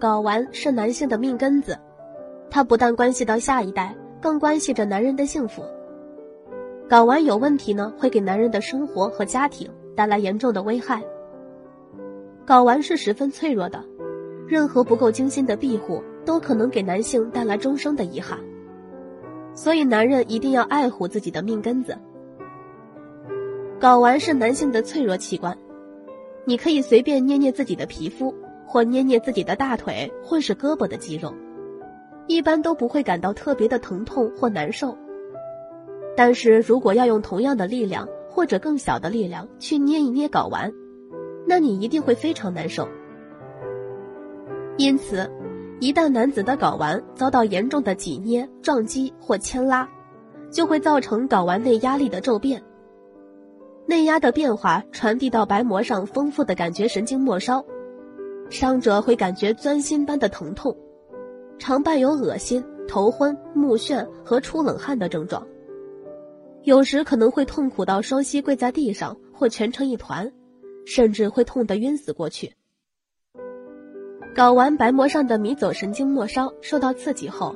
睾丸是男性的命根子，它不但关系到下一代，更关系着男人的幸福。睾丸有问题呢，会给男人的生活和家庭带来严重的危害。睾丸是十分脆弱的，任何不够精心的庇护，都可能给男性带来终生的遗憾。所以，男人一定要爱护自己的命根子。睾丸是男性的脆弱器官，你可以随便捏捏自己的皮肤，或捏捏自己的大腿或是胳膊的肌肉，一般都不会感到特别的疼痛或难受。但是如果要用同样的力量或者更小的力量去捏一捏睾丸，那你一定会非常难受。因此，一旦男子的睾丸遭到严重的挤捏、撞击或牵拉，就会造成睾丸内压力的骤变。内压的变化传递到白膜上丰富的感觉神经末梢，伤者会感觉钻心般的疼痛，常伴有恶心、头昏、目眩和出冷汗的症状。有时可能会痛苦到双膝跪在地上或蜷成一团。甚至会痛得晕死过去。睾丸白膜上的迷走神经末梢受到刺激后，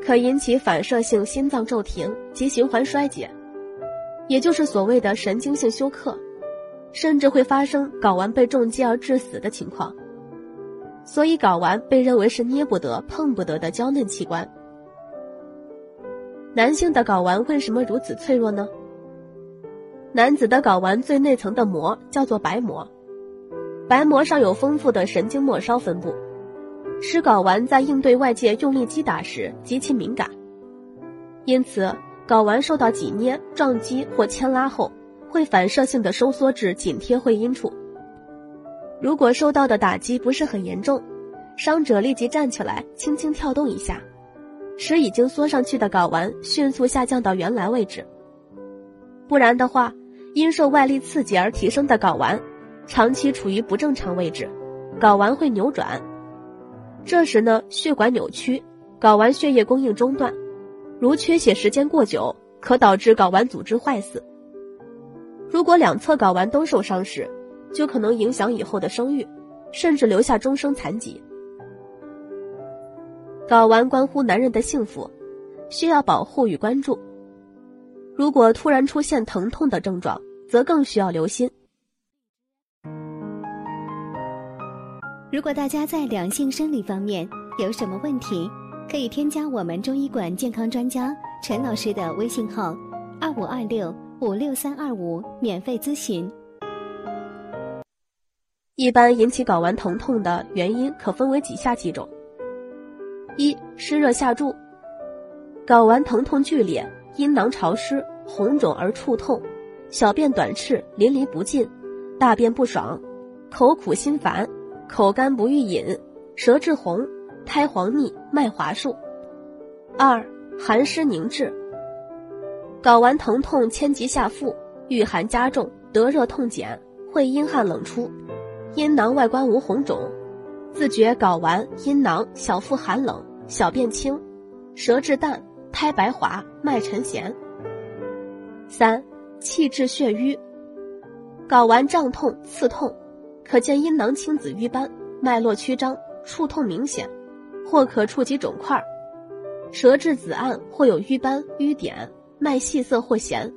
可引起反射性心脏骤停及循环衰竭，也就是所谓的神经性休克，甚至会发生睾丸被重击而致死的情况。所以，睾丸被认为是捏不得、碰不得的娇嫩器官。男性的睾丸为什么如此脆弱呢？男子的睾丸最内层的膜叫做白膜，白膜上有丰富的神经末梢分布，使睾丸在应对外界用力击打时极其敏感。因此，睾丸受到挤捏、撞击或牵拉后，会反射性的收缩至紧贴会阴处。如果受到的打击不是很严重，伤者立即站起来，轻轻跳动一下，使已经缩上去的睾丸迅速下降到原来位置。不然的话，因受外力刺激而提升的睾丸，长期处于不正常位置，睾丸会扭转。这时呢，血管扭曲，睾丸血液供应中断，如缺血时间过久，可导致睾丸组织坏死。如果两侧睾丸都受伤时，就可能影响以后的生育，甚至留下终生残疾。睾丸关乎男人的幸福，需要保护与关注。如果突然出现疼痛的症状，则更需要留心。如果大家在两性生理方面有什么问题，可以添加我们中医馆健康专家陈老师的微信号：二五二六五六三二五，免费咨询。一般引起睾丸疼痛的原因可分为以下几种：一、湿热下注，睾丸疼痛剧烈。阴囊潮湿、红肿而触痛，小便短赤、淋漓不尽，大便不爽，口苦心烦，口干不欲饮，舌质红，苔黄腻，脉滑数。二、寒湿凝滞，睾丸疼痛牵及下腹，遇寒加重，得热痛减，会阴汗冷出，阴囊外观无红肿，自觉睾丸、阴囊、小腹寒冷，小便清，舌质淡。苔白滑，脉沉弦。三、气滞血瘀，睾丸胀痛、刺痛，可见阴囊青紫瘀斑，脉络曲张，触痛明显，或可触及肿块，舌质紫暗，或有瘀斑、瘀点，脉细涩或弦。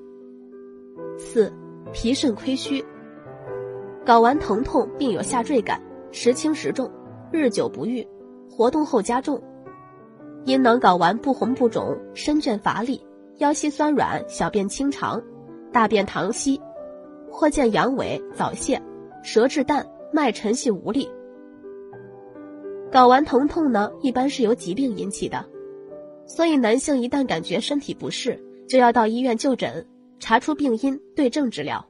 四、脾肾亏虚，睾丸疼痛并有下坠感，时轻时重，日久不愈，活动后加重。阴囊睾丸不红不肿，身倦乏力，腰膝酸软，小便清长，大便溏稀，或见阳痿、早泄，舌质淡，脉沉细无力。睾丸疼痛呢，一般是由疾病引起的，所以男性一旦感觉身体不适，就要到医院就诊，查出病因，对症治疗。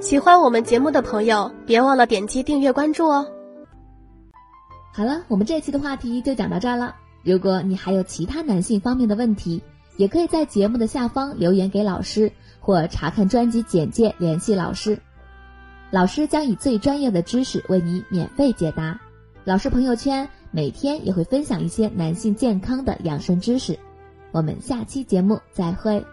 喜欢我们节目的朋友，别忘了点击订阅关注哦。好了，我们这期的话题就讲到这儿了。如果你还有其他男性方面的问题，也可以在节目的下方留言给老师，或查看专辑简介联系老师。老师将以最专业的知识为你免费解答。老师朋友圈每天也会分享一些男性健康的养生知识。我们下期节目再会。